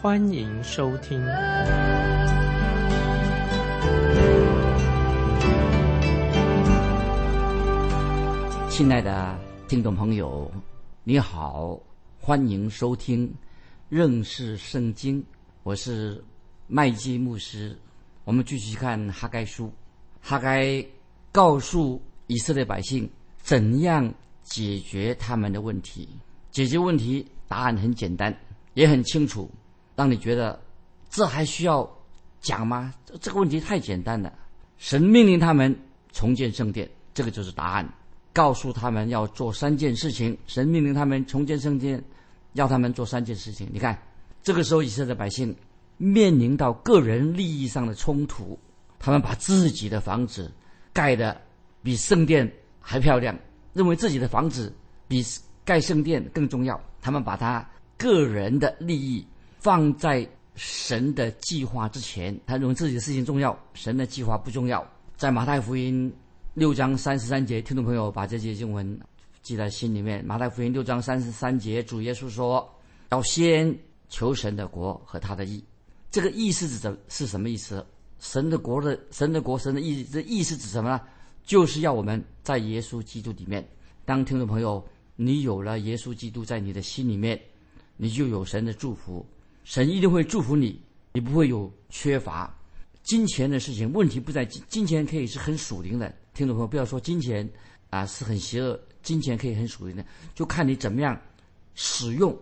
欢迎收听。亲爱的听众朋友，你好，欢迎收听认识圣经，我是麦基牧师。我们继续看哈该书，哈该告诉。以色列百姓怎样解决他们的问题？解决问题答案很简单，也很清楚，让你觉得这还需要讲吗？这个问题太简单了。神命令他们重建圣殿，这个就是答案。告诉他们要做三件事情，神命令他们重建圣殿，要他们做三件事情。你看，这个时候以色列百姓面临到个人利益上的冲突，他们把自己的房子盖的。比圣殿还漂亮，认为自己的房子比盖圣殿更重要。他们把他个人的利益放在神的计划之前，他认为自己的事情重要，神的计划不重要。在马太福音六章三十三节，听众朋友把这节经文记在心里面。马太福音六章三十三节，主耶稣说：“要先求神的国和他的义。”这个义是指的是什么意思？神的国的神的国，神的义，这义是指什么呢？就是要我们在耶稣基督里面，当听众朋友，你有了耶稣基督在你的心里面，你就有神的祝福，神一定会祝福你，你不会有缺乏。金钱的事情，问题不在金，金钱可以是很属灵的。听众朋友，不要说金钱啊是很邪恶，金钱可以很属灵的，就看你怎么样使用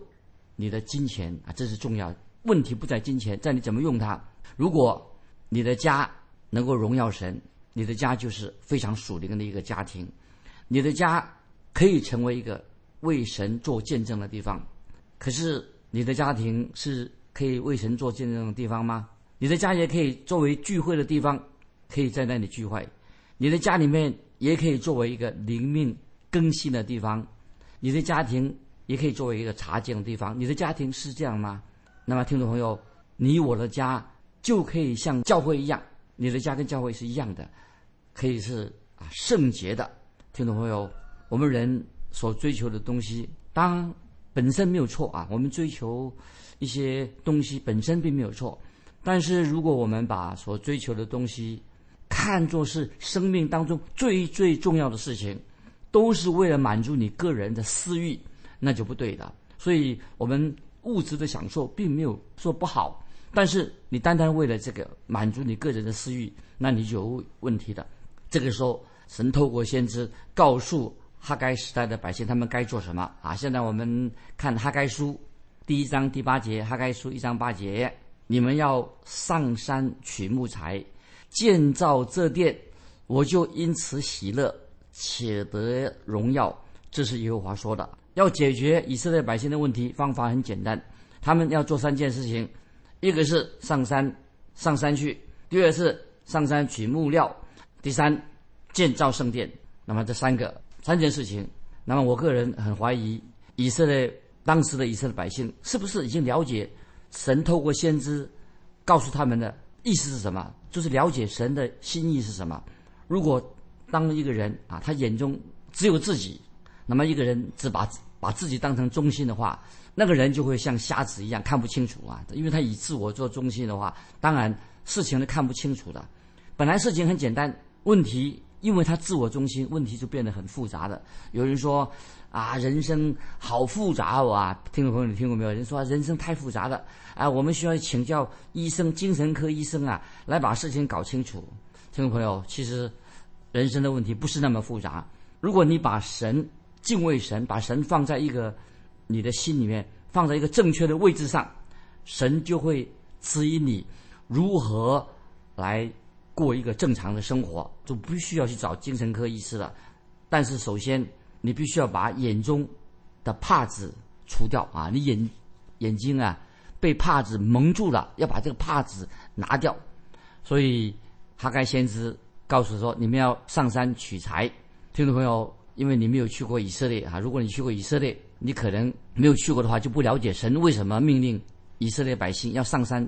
你的金钱啊，这是重要。问题不在金钱，在你怎么用它。如果你的家能够荣耀神。你的家就是非常属灵的一个家庭，你的家可以成为一个为神做见证的地方。可是你的家庭是可以为神做见证的地方吗？你的家也可以作为聚会的地方，可以在那里聚会。你的家里面也可以作为一个灵命更新的地方。你的家庭也可以作为一个查经的地方。你的家庭是这样吗？那么，听众朋友，你我的家就可以像教会一样，你的家跟教会是一样的。可以是啊圣洁的，听众朋友，我们人所追求的东西，当本身没有错啊，我们追求一些东西本身并没有错，但是如果我们把所追求的东西看作是生命当中最最重要的事情，都是为了满足你个人的私欲，那就不对的。所以，我们物质的享受并没有说不好，但是你单单为了这个满足你个人的私欲，那你就有问题的。这个时候，神透过先知告诉哈该时代的百姓，他们该做什么啊？现在我们看哈该书第一章第八节，哈该书一章八节，你们要上山取木材，建造这殿，我就因此喜乐，且得荣耀。这是耶和华说的。要解决以色列百姓的问题，方法很简单，他们要做三件事情：一个是上山上山去；第二是上山取木料。第三，建造圣殿。那么这三个三件事情，那么我个人很怀疑以色列当时的以色列百姓是不是已经了解神透过先知告诉他们的意思是什么？就是了解神的心意是什么？如果当一个人啊，他眼中只有自己，那么一个人只把把自己当成中心的话，那个人就会像瞎子一样看不清楚啊，因为他以自我做中心的话，当然事情都看不清楚的。本来事情很简单。问题，因为他自我中心，问题就变得很复杂的。有人说，啊，人生好复杂啊！听众朋友，你听过没有？人说人生太复杂了，啊，我们需要请教医生、精神科医生啊，来把事情搞清楚。听众朋友，其实人生的问题不是那么复杂。如果你把神敬畏神，把神放在一个你的心里面，放在一个正确的位置上，神就会指引你如何来。过一个正常的生活，就不需要去找精神科医师了。但是首先，你必须要把眼中的帕子除掉啊！你眼眼睛啊，被帕子蒙住了，要把这个帕子拿掉。所以哈该先知告诉说：“你们要上山取材。”听众朋友，因为你没有去过以色列啊，如果你去过以色列，你可能没有去过的话，就不了解神为什么命令以色列百姓要上山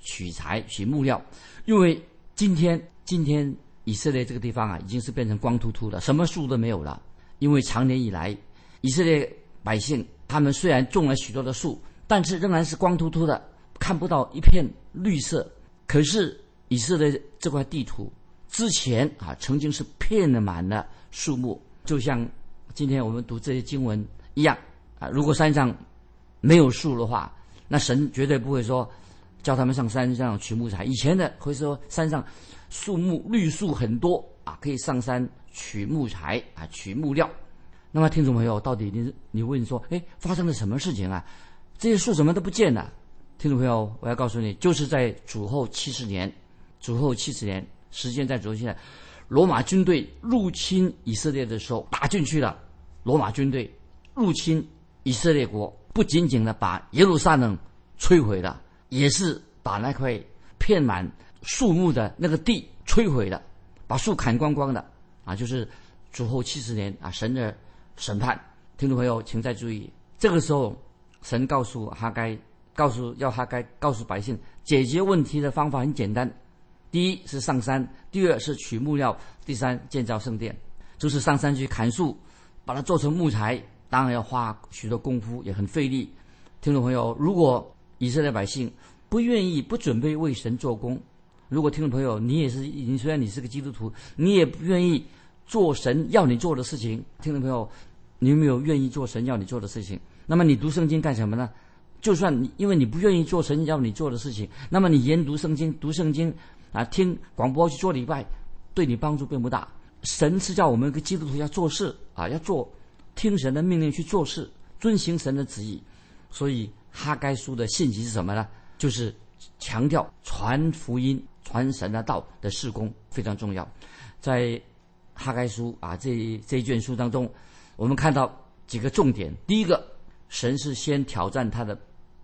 取材、取木料。因为今天，今天以色列这个地方啊，已经是变成光秃秃的，什么树都没有了。因为长年以来，以色列百姓他们虽然种了许多的树，但是仍然是光秃秃的，看不到一片绿色。可是以色列这块地图之前啊，曾经是遍满了树木，就像今天我们读这些经文一样啊。如果山上没有树的话，那神绝对不会说叫他们上山上取木材。以前的会说山上树木绿树很多啊，可以上山。取木材啊，取木料。那么，听众朋友，到底你你问说，哎，发生了什么事情啊？这些树怎么都不见了？听众朋友，我要告诉你，就是在主后七十年，主后七十年，时间在主现在，罗马军队入侵以色列的时候打进去了。罗马军队入侵以色列国，不仅仅的把耶路撒冷摧毁了，也是把那块片满树木的那个地摧毁了，把树砍光光的。啊，就是主后七十年啊，神的审判。听众朋友，请再注意，这个时候，神告诉哈该，告诉要哈该告诉百姓，解决问题的方法很简单：第一是上山，第二是取木料，第三建造圣殿。就是上山去砍树，把它做成木材，当然要花许多功夫，也很费力。听众朋友，如果以色列百姓不愿意、不准备为神做工，如果听众朋友你也是，你虽然你是个基督徒，你也不愿意。做神要你做的事情，听众朋友，你有没有愿意做神要你做的事情？那么你读圣经干什么呢？就算你因为你不愿意做神要你做的事情，那么你研读圣经、读圣经啊，听广播去做礼拜，对你帮助并不大。神是叫我们一个基督徒要做事啊，要做听神的命令去做事，遵行神的旨意。所以哈该书的信息是什么呢？就是强调传福音、传神的道的事工非常重要，在。哈该书啊，这这一卷书当中，我们看到几个重点。第一个，神是先挑战他的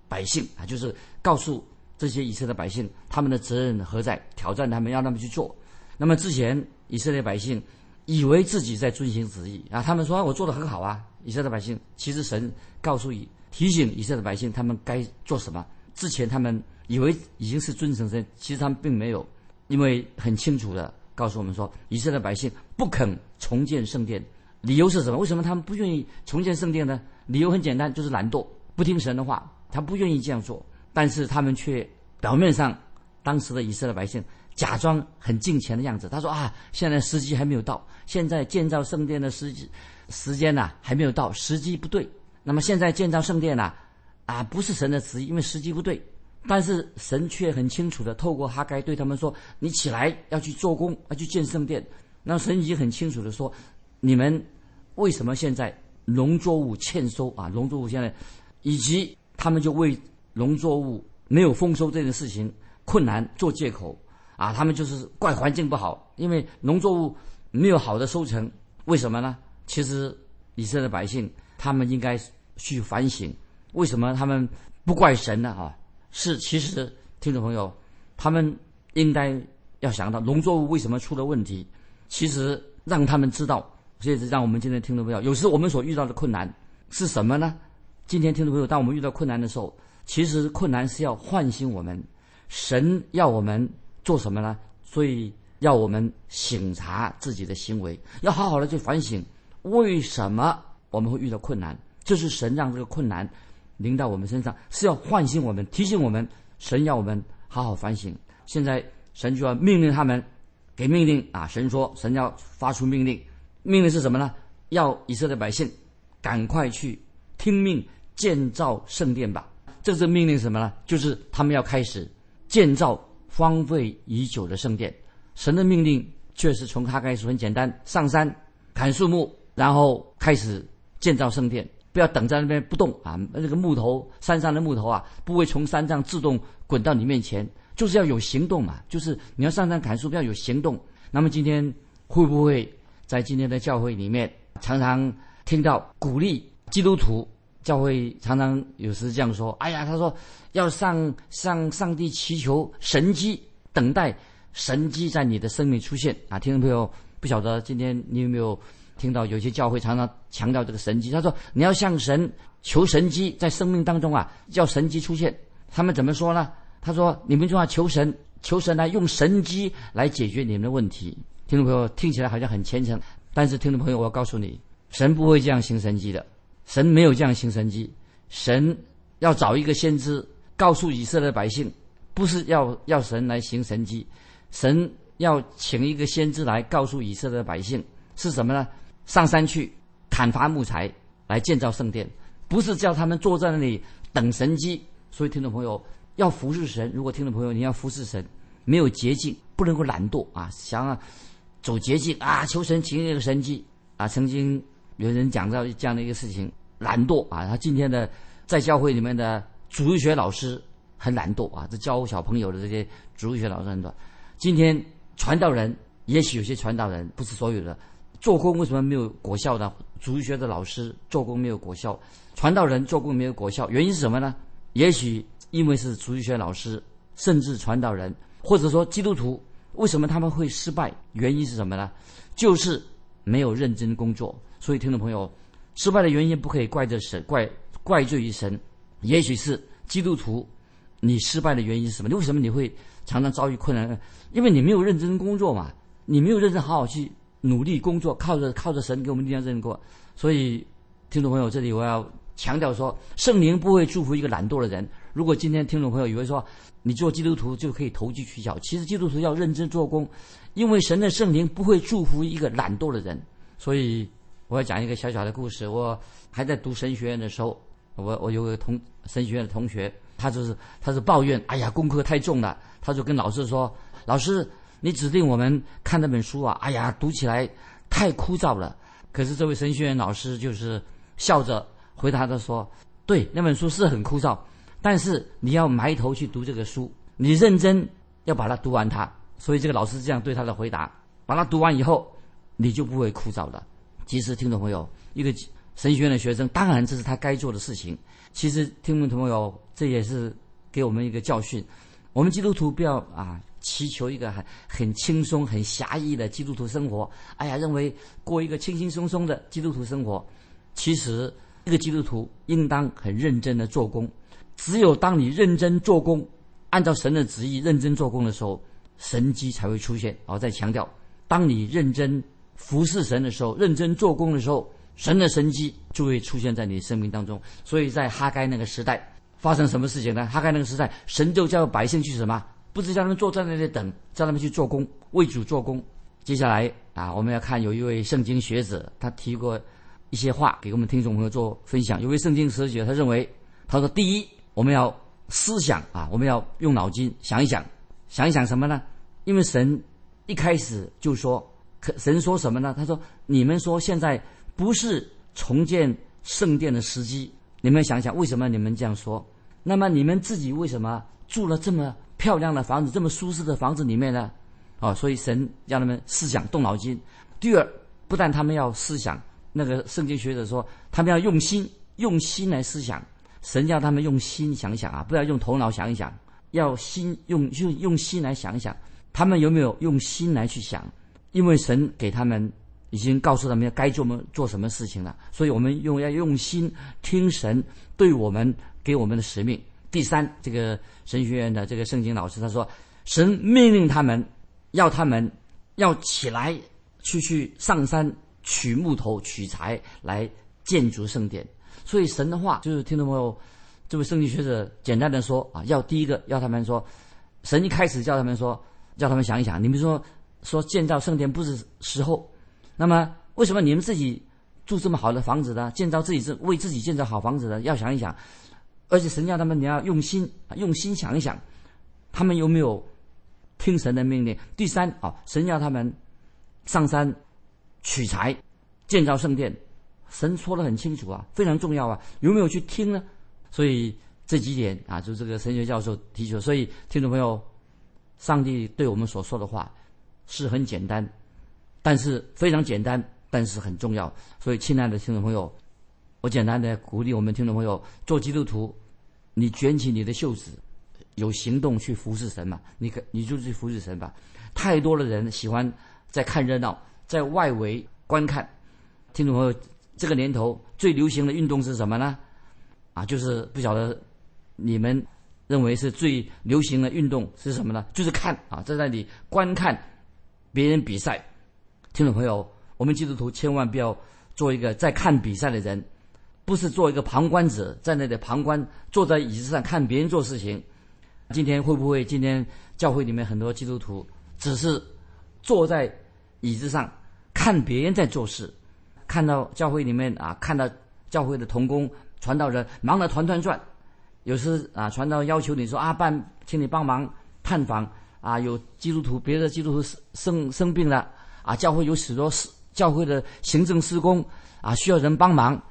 百姓啊，就是告诉这些以色列百姓他们的责任何在，挑战他们，让他们去做。那么之前以色列百姓以为自己在遵行旨意啊，他们说我做的很好啊。以色列百姓其实神告诉以提醒以色列百姓他们该做什么。之前他们以为已经是遵行神，其实他们并没有，因为很清楚的。告诉我们说，以色列百姓不肯重建圣殿，理由是什么？为什么他们不愿意重建圣殿呢？理由很简单，就是懒惰，不听神的话，他不愿意这样做。但是他们却表面上，当时的以色列百姓假装很敬虔的样子。他说啊，现在时机还没有到，现在建造圣殿的时机时间呐还没有到，时机不对。那么现在建造圣殿呐，啊不是神的旨意，因为时机不对。但是神却很清楚的透过哈该对他们说：“你起来要去做工，要去建圣殿。”那神已经很清楚的说：“你们为什么现在农作物欠收啊？农作物现在以及他们就为农作物没有丰收这件事情困难做借口啊？他们就是怪环境不好，因为农作物没有好的收成。为什么呢？其实以色列百姓他们应该去反省，为什么他们不怪神呢？啊？”是，其实听众朋友，他们应该要想到农作物为什么出了问题。其实让他们知道，这也是让我们今天听众朋友，有时我们所遇到的困难是什么呢？今天听众朋友，当我们遇到困难的时候，其实困难是要唤醒我们，神要我们做什么呢？所以要我们醒察自己的行为，要好好的去反省，为什么我们会遇到困难？就是神让这个困难。临到我们身上是要唤醒我们，提醒我们，神要我们好好反省。现在神就要命令他们，给命令啊！神说，神要发出命令，命令是什么呢？要以色列百姓赶快去听命建造圣殿吧。这是命令什么呢？就是他们要开始建造荒废已久的圣殿。神的命令确实从他开始很简单：上山砍树木，然后开始建造圣殿。不要等在那边不动啊！那个木头，山上的木头啊，不会从山上自动滚到你面前，就是要有行动嘛。就是你要上山砍树，不要有行动。那么今天会不会在今天的教会里面，常常听到鼓励基督徒教会常常有时这样说：“哎呀，他说要上向上帝祈求神迹，等待神迹在你的生命出现啊！”听众朋友，不晓得今天你有没有听到有些教会常常强调这个神迹？他说你要向神求神迹，在生命当中啊，叫神迹出现。他们怎么说呢？他说你们就要求神，求神来用神迹来解决你们的问题。听众朋友，听起来好像很虔诚，但是听众朋友，我要告诉你，神不会这样行神迹的。神没有这样行神迹，神要找一个先知告诉以色列百姓，不是要要神来行神迹，神要请一个先知来告诉以色列百姓是什么呢？上山去砍伐木材来建造圣殿，不是叫他们坐在那里等神迹。所以听众朋友要服侍神，如果听众朋友你要服侍神，没有捷径，不能够懒惰啊，想要走捷径啊，求神行一个神迹啊，曾经。有人讲到这样的一个事情，懒惰啊！他今天的在教会里面的主日学老师很懒惰啊，这教小朋友的这些主日学老师很多。今天传道人，也许有些传道人不是所有的做工为什么没有果效呢？主日学的老师做工没有果效，传道人做工没有果效，原因是什么呢？也许因为是主日学老师，甚至传道人，或者说基督徒，为什么他们会失败？原因是什么呢？就是没有认真工作。所以，听众朋友，失败的原因不可以怪着神，怪怪罪于神。也许是基督徒，你失败的原因是什么？你为什么你会常常遭遇困难？因为你没有认真工作嘛，你没有认真好好去努力工作，靠着靠着神给我们力量认过。所以，听众朋友，这里我要强调说，圣灵不会祝福一个懒惰的人。如果今天听众朋友以为说你做基督徒就可以投机取巧，其实基督徒要认真做工，因为神的圣灵不会祝福一个懒惰的人。所以。我要讲一个小小的故事。我还在读神学院的时候，我我有个同神学院的同学，他就是他是抱怨，哎呀，功课太重了。他就跟老师说：“老师，你指定我们看那本书啊，哎呀，读起来太枯燥了。”可是这位神学院老师就是笑着回答他说：“对，那本书是很枯燥，但是你要埋头去读这个书，你认真要把它读完它。”所以这个老师这样对他的回答：“把它读完以后，你就不会枯燥了。”其实，听众朋友，一个神学院的学生，当然这是他该做的事情。其实，听众朋友，这也是给我们一个教训：我们基督徒不要啊，祈求一个很很轻松、很狭义的基督徒生活。哎呀，认为过一个轻轻松松的基督徒生活。其实，一个基督徒应当很认真的做工。只有当你认真做工，按照神的旨意认真做工的时候，神迹才会出现。我再强调，当你认真。服侍神的时候，认真做工的时候，神的神迹就会出现在你生命当中。所以在哈该那个时代，发生什么事情呢？哈该那个时代，神就叫百姓去什么？不是叫他们坐在那里等，叫他们去做工，为主做工。接下来啊，我们要看有一位圣经学者，他提过一些话给我们听众朋友做分享。有位圣经学者，他认为，他说：第一，我们要思想啊，我们要用脑筋想一想，想一想什么呢？因为神一开始就说。可神说什么呢？他说：“你们说现在不是重建圣殿的时机，你们想想为什么你们这样说？那么你们自己为什么住了这么漂亮的房子、这么舒适的房子里面呢？啊，所以神让他们思想、动脑筋。第二，不但他们要思想，那个圣经学者说，他们要用心、用心来思想。神叫他们用心想想啊，不要用头脑想一想，要心用用用心来想一想。他们有没有用心来去想？”因为神给他们已经告诉他们该做么做什么事情了，所以我们用要用心听神对我们给我们的使命。第三，这个神学院的这个圣经老师他说，神命令他们要他们要起来去去上山取木头取材来建筑圣殿。所以神的话就是听众朋友，这位圣经学者简单的说啊，要第一个要他们说，神一开始叫他们说，叫他们想一想，你们说。说建造圣殿不是时候，那么为什么你们自己住这么好的房子呢？建造自己是为自己建造好房子的，要想一想。而且神叫他们你要用心，用心想一想，他们有没有听神的命令？第三啊，神要他们上山取材建造圣殿，神说的很清楚啊，非常重要啊，有没有去听呢？所以这几点啊，就这个神学教授提出。所以听众朋友，上帝对我们所说的话。是很简单，但是非常简单，但是很重要。所以，亲爱的听众朋友，我简单的鼓励我们听众朋友做基督徒，你卷起你的袖子，有行动去服侍神嘛？你可你就去服侍神吧。太多的人喜欢在看热闹，在外围观看。听众朋友，这个年头最流行的运动是什么呢？啊，就是不晓得你们认为是最流行的运动是什么呢？就是看啊，在那里观看别人比赛。听众朋友，我们基督徒千万不要做一个在看比赛的人，不是做一个旁观者，在那里旁观，坐在椅子上看别人做事情。今天会不会？今天教会里面很多基督徒只是坐在椅子上看别人在做事，看到教会里面啊，看到教会的同工。传道人忙得团团转，有时啊，传道要求你说啊，办，请你帮忙探访啊，有基督徒，别的基督徒生生病了啊，教会有许多事，教会的行政施工啊，需要人帮忙，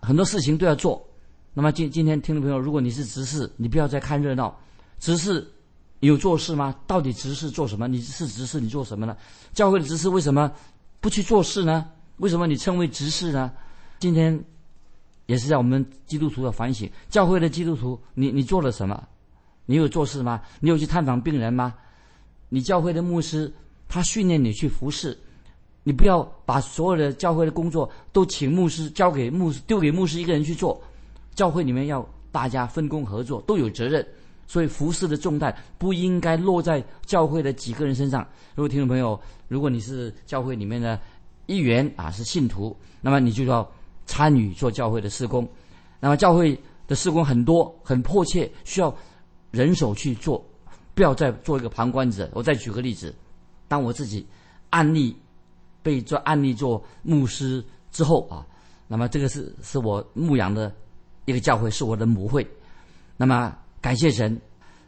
很多事情都要做。那么今今天听众朋友，如果你是执事，你不要再看热闹，执事有做事吗？到底执事做什么？你是执事，你做什么呢？教会的执事为什么不去做事呢？为什么你称为执事呢？今天。也是在我们基督徒的反省，教会的基督徒，你你做了什么？你有做事吗？你有去探访病人吗？你教会的牧师，他训练你去服侍，你不要把所有的教会的工作都请牧师交给牧师，丢给牧师一个人去做。教会里面要大家分工合作，都有责任，所以服侍的重担不应该落在教会的几个人身上。如果听众朋友，如果你是教会里面的一员啊，是信徒，那么你就要。参与做教会的施工，那么教会的施工很多，很迫切，需要人手去做，不要再做一个旁观者。我再举个例子，当我自己案例被做案例做牧师之后啊，那么这个是是我牧养的一个教会，是我的母会。那么感谢神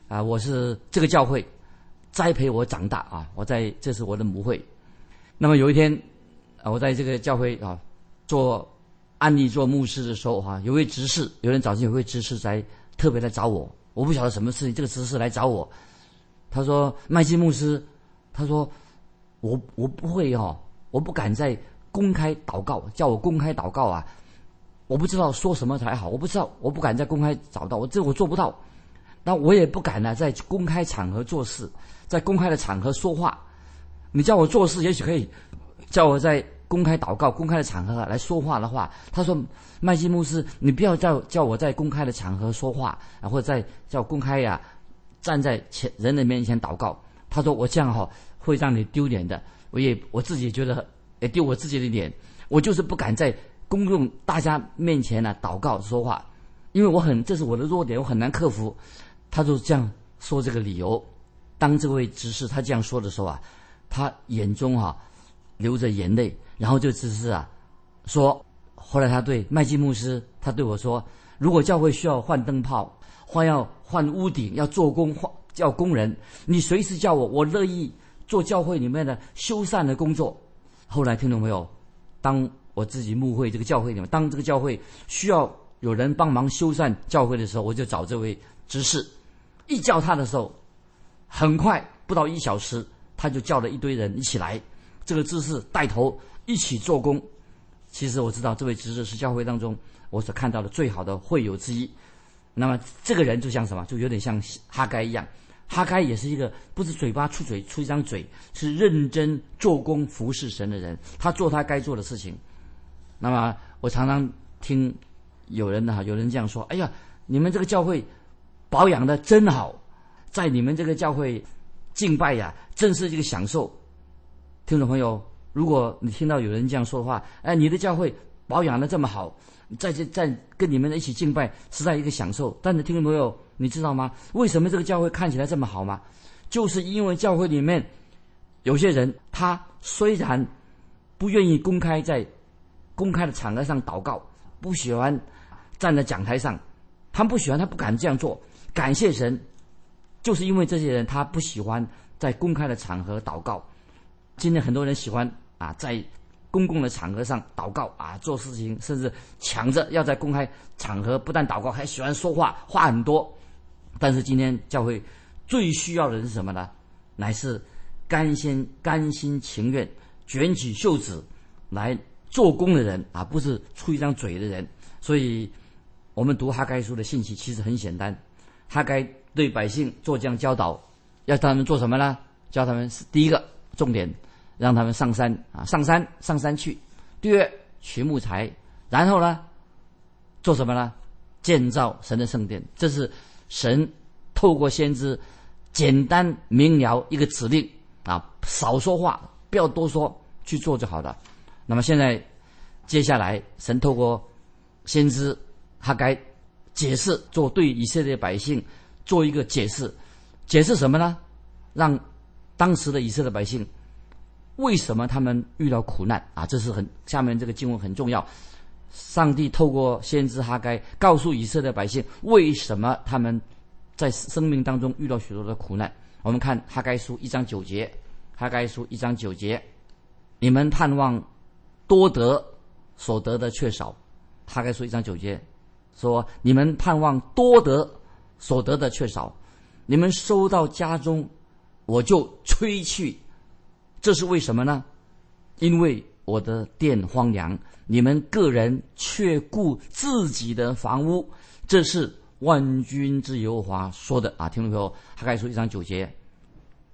啊，我是这个教会栽培我长大啊，我在这是我的母会。那么有一天啊，我在这个教会啊做。安利做牧师的时候，哈，有位执事，有人早晨有位执事在特别来找我，我不晓得什么事情，这个执事来找我，他说麦基牧师，他说我我不会哦，我不敢再公开祷告，叫我公开祷告啊，我不知道说什么才好，我不知道，我不敢再公开找到，我这我做不到，那我也不敢呢，在公开场合做事，在公开的场合说话，你叫我做事，也许可以，叫我在。公开祷告、公开的场合来说话的话，他说：“麦基牧师，你不要叫叫我在公开的场合说话啊，或者在叫公开呀，站在前人的面前祷告。”他说：“我这样哈会让你丢脸的，我也我自己觉得也丢我自己的脸，我就是不敢在公众大家面前呢祷告说话，因为我很这是我的弱点，我很难克服。”他就这样说这个理由。当这位执事他这样说的时候啊，他眼中哈流着眼泪。然后就只是啊，说，后来他对麦基牧师，他对我说，如果教会需要换灯泡，换要换屋顶，要做工换叫工人，你随时叫我，我乐意做教会里面的修缮的工作。后来听懂没有？当我自己牧会这个教会里面，当这个教会需要有人帮忙修缮教会的时候，我就找这位执事，一叫他的时候，很快不到一小时，他就叫了一堆人一起来，这个执事带头。一起做工，其实我知道这位执事是教会当中我所看到的最好的会友之一。那么这个人就像什么？就有点像哈该一样。哈该也是一个不是嘴巴出嘴出一张嘴，是认真做工服侍神的人。他做他该做的事情。那么我常常听有人哈，有人这样说：“哎呀，你们这个教会保养的真好，在你们这个教会敬拜呀，真是一个享受。”听众朋友。如果你听到有人这样说的话，哎，你的教会保养的这么好，在这在跟你们一起敬拜，实在一个享受。但是听众朋友，你知道吗？为什么这个教会看起来这么好吗？就是因为教会里面有些人，他虽然不愿意公开在公开的场合上祷告，不喜欢站在讲台上，他不喜欢，他不敢这样做。感谢神，就是因为这些人他不喜欢在公开的场合祷告。今天很多人喜欢。啊，在公共的场合上祷告啊，做事情甚至抢着要在公开场合不但祷告，还喜欢说话，话很多。但是今天教会最需要的是什么呢？乃是甘心甘心情愿卷起袖子来做工的人啊，不是出一张嘴的人。所以，我们读哈该书的信息其实很简单。哈该对百姓做这样教导，要他们做什么呢？教他们是第一个重点，让他们上山啊，上山上山去。第二，取木材，然后呢，做什么呢？建造神的圣殿。这是神透过先知简单明了一个指令啊，少说话，不要多说，去做就好了。那么现在，接下来神透过先知他该解释，做对以色列百姓做一个解释，解释什么呢？让当时的以色列百姓为什么他们遇到苦难啊？这是很下面这个经文很重要。上帝透过先知哈该告诉以色列百姓，为什么他们在生命当中遇到许多的苦难？我们看哈该书一章九节，哈该书一章九节，你们盼望多得所得的却少。哈该书一章九节说，你们盼望多得所得的却少，你们收到家中，我就吹去。这是为什么呢？因为我的殿荒凉。你们个人却顾自己的房屋，这是万军之耶和华说的啊！听众朋友，哈该说一章九节，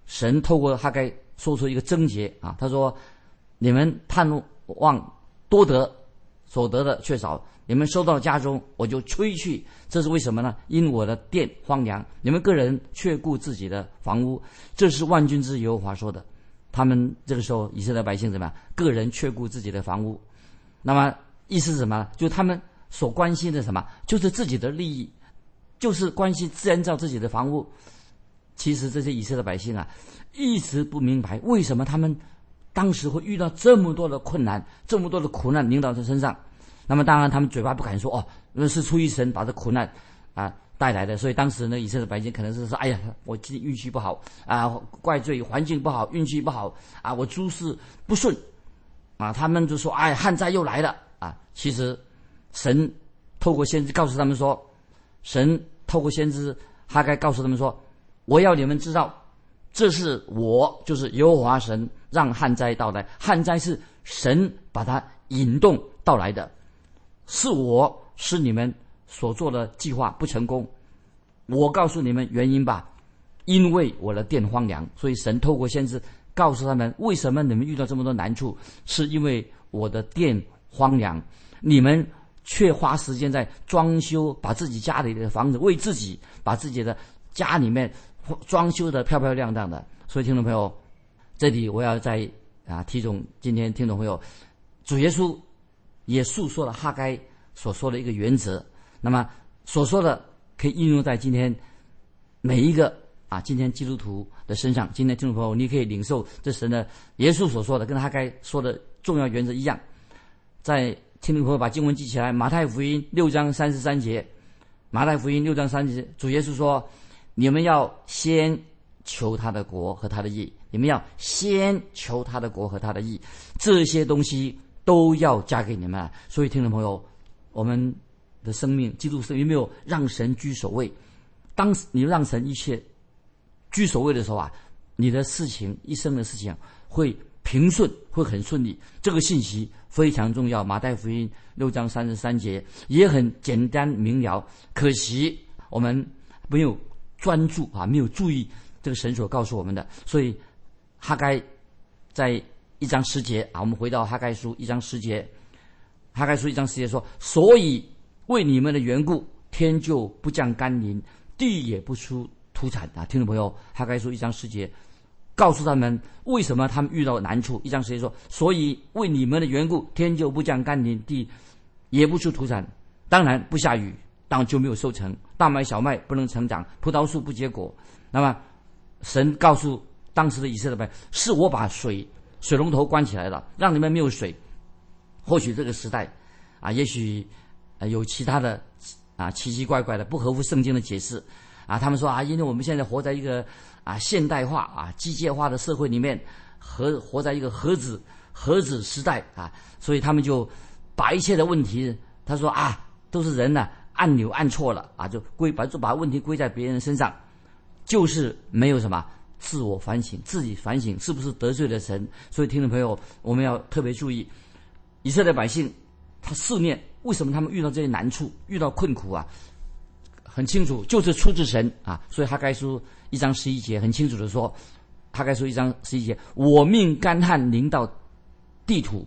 神透过哈该说出一个症结啊，他说：“你们盼望多得，所得的却少；你们收到家中，我就吹去。这是为什么呢？因我的殿荒凉，你们个人却顾自己的房屋，这是万军之耶和华说的。他们这个时候，以色列百姓怎么样？个人却顾自己的房屋。”那么意思是什么？就他们所关心的什么？就是自己的利益，就是关心建造自己的房屋。其实这些以色列百姓啊，一直不明白为什么他们当时会遇到这么多的困难，这么多的苦难临到他身上。那么当然他们嘴巴不敢说哦，那是出于神把这苦难啊带来的。所以当时呢，以色列百姓可能是说：“哎呀，我今天运气不好啊，怪罪环境不好，运气不好啊，我诸事不顺。”啊，他们就说：“哎，旱灾又来了啊！”其实，神透过先知告诉他们说：“神透过先知哈该告诉他们说，我要你们知道，这是我就是耶和华神让旱灾到来。旱灾是神把它引动到来的，是我是你们所做的计划不成功。我告诉你们原因吧，因为我的店荒凉，所以神透过先知。”告诉他们为什么你们遇到这么多难处，是因为我的店荒凉，你们却花时间在装修，把自己家里的房子为自己把自己的家里面装修的漂漂亮亮的。所以听众朋友，这里我要在啊，提总今天听众朋友，主耶稣也诉说了哈该所说的一个原则，那么所说的可以应用在今天每一个。啊，今天基督徒的身上，今天听众朋友，你可以领受这神的耶稣所说的，跟他该说的重要原则一样。在听众朋友把经文记起来，马太福音六章三十三节，马太福音六章三十，主耶稣说：“你们要先求他的国和他的义，你们要先求他的国和他的义，这些东西都要加给你们。”所以，听众朋友，我们的生命，基督生有没有让神居首位？当你让神一切。居首位的时候啊，你的事情一生的事情会平顺，会很顺利。这个信息非常重要。马太福音六章三十三节也很简单明了，可惜我们没有专注啊，没有注意这个神所告诉我们的。所以哈该在一章十节啊，我们回到哈该书一章十节，哈该书一章十节说：“所以为你们的缘故，天就不降甘霖，地也不出。”土产啊！听众朋友，他该说一章十节，告诉他们为什么他们遇到难处。一章十节说：“所以为你们的缘故，天就不降甘霖，地也不出土产。当然不下雨，当然就没有收成。大麦、小麦不能成长，葡萄树不结果。那么，神告诉当时的以色列百姓：是我把水水龙头关起来了，让你们没有水。或许这个时代啊，也许有其他的啊奇奇怪怪的不合乎圣经的解释。”啊，他们说啊，因为我们现在活在一个啊现代化啊机械化的社会里面，和活在一个核子核子时代啊，所以他们就把一切的问题，他说啊，都是人呢按钮按错了啊，就归把就把问题归在别人身上，就是没有什么自我反省，自己反省是不是得罪了神。所以听众朋友，我们要特别注意，以色列百姓他试念，为什么他们遇到这些难处、遇到困苦啊？很清楚，就是出自神啊。所以哈该书一章十一节很清楚的说，哈该书一章十一节，我命干旱临到地土，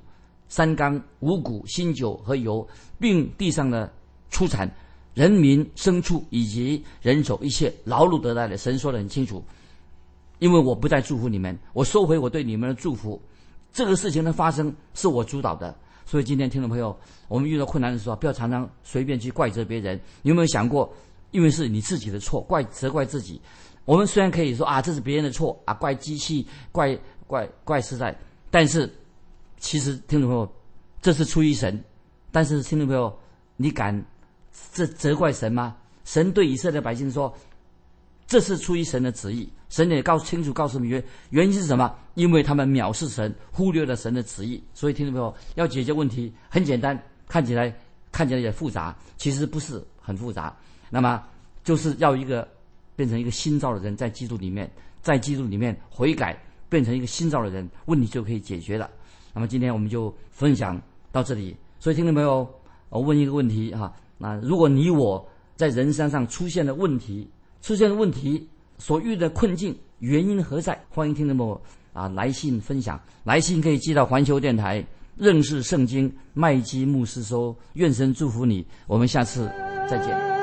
山冈、五谷、新酒和油，并地上的出产。人民、牲畜以及人手一切劳碌得来的，神说的很清楚。因为我不再祝福你们，我收回我对你们的祝福。这个事情的发生是我主导的，所以今天听众朋友，我们遇到困难的时候，不要常常随便去怪责别人。你有没有想过，因为是你自己的错，怪责怪自己？我们虽然可以说啊，这是别人的错啊，怪机器、怪怪怪实在，但是其实听众朋友，这是出于神。但是听众朋友，你敢？这责怪神吗？神对以色列百姓说：“这是出于神的旨意。”神也告清楚告诉你们，原因是什么？因为他们藐视神，忽略了神的旨意。所以听众朋友要解决问题很简单，看起来看起来也复杂，其实不是很复杂。那么就是要一个变成一个新造的人，在基督里面，在基督里面悔改，变成一个新造的人，问题就可以解决了。那么今天我们就分享到这里。所以听众朋友，我问一个问题哈。那如果你我在人生上出现了问题，出现的问题所遇的困境原因何在？欢迎听众朋友啊来信分享，来信可以寄到环球电台认识圣经麦基牧师说，愿神祝福你，我们下次再见。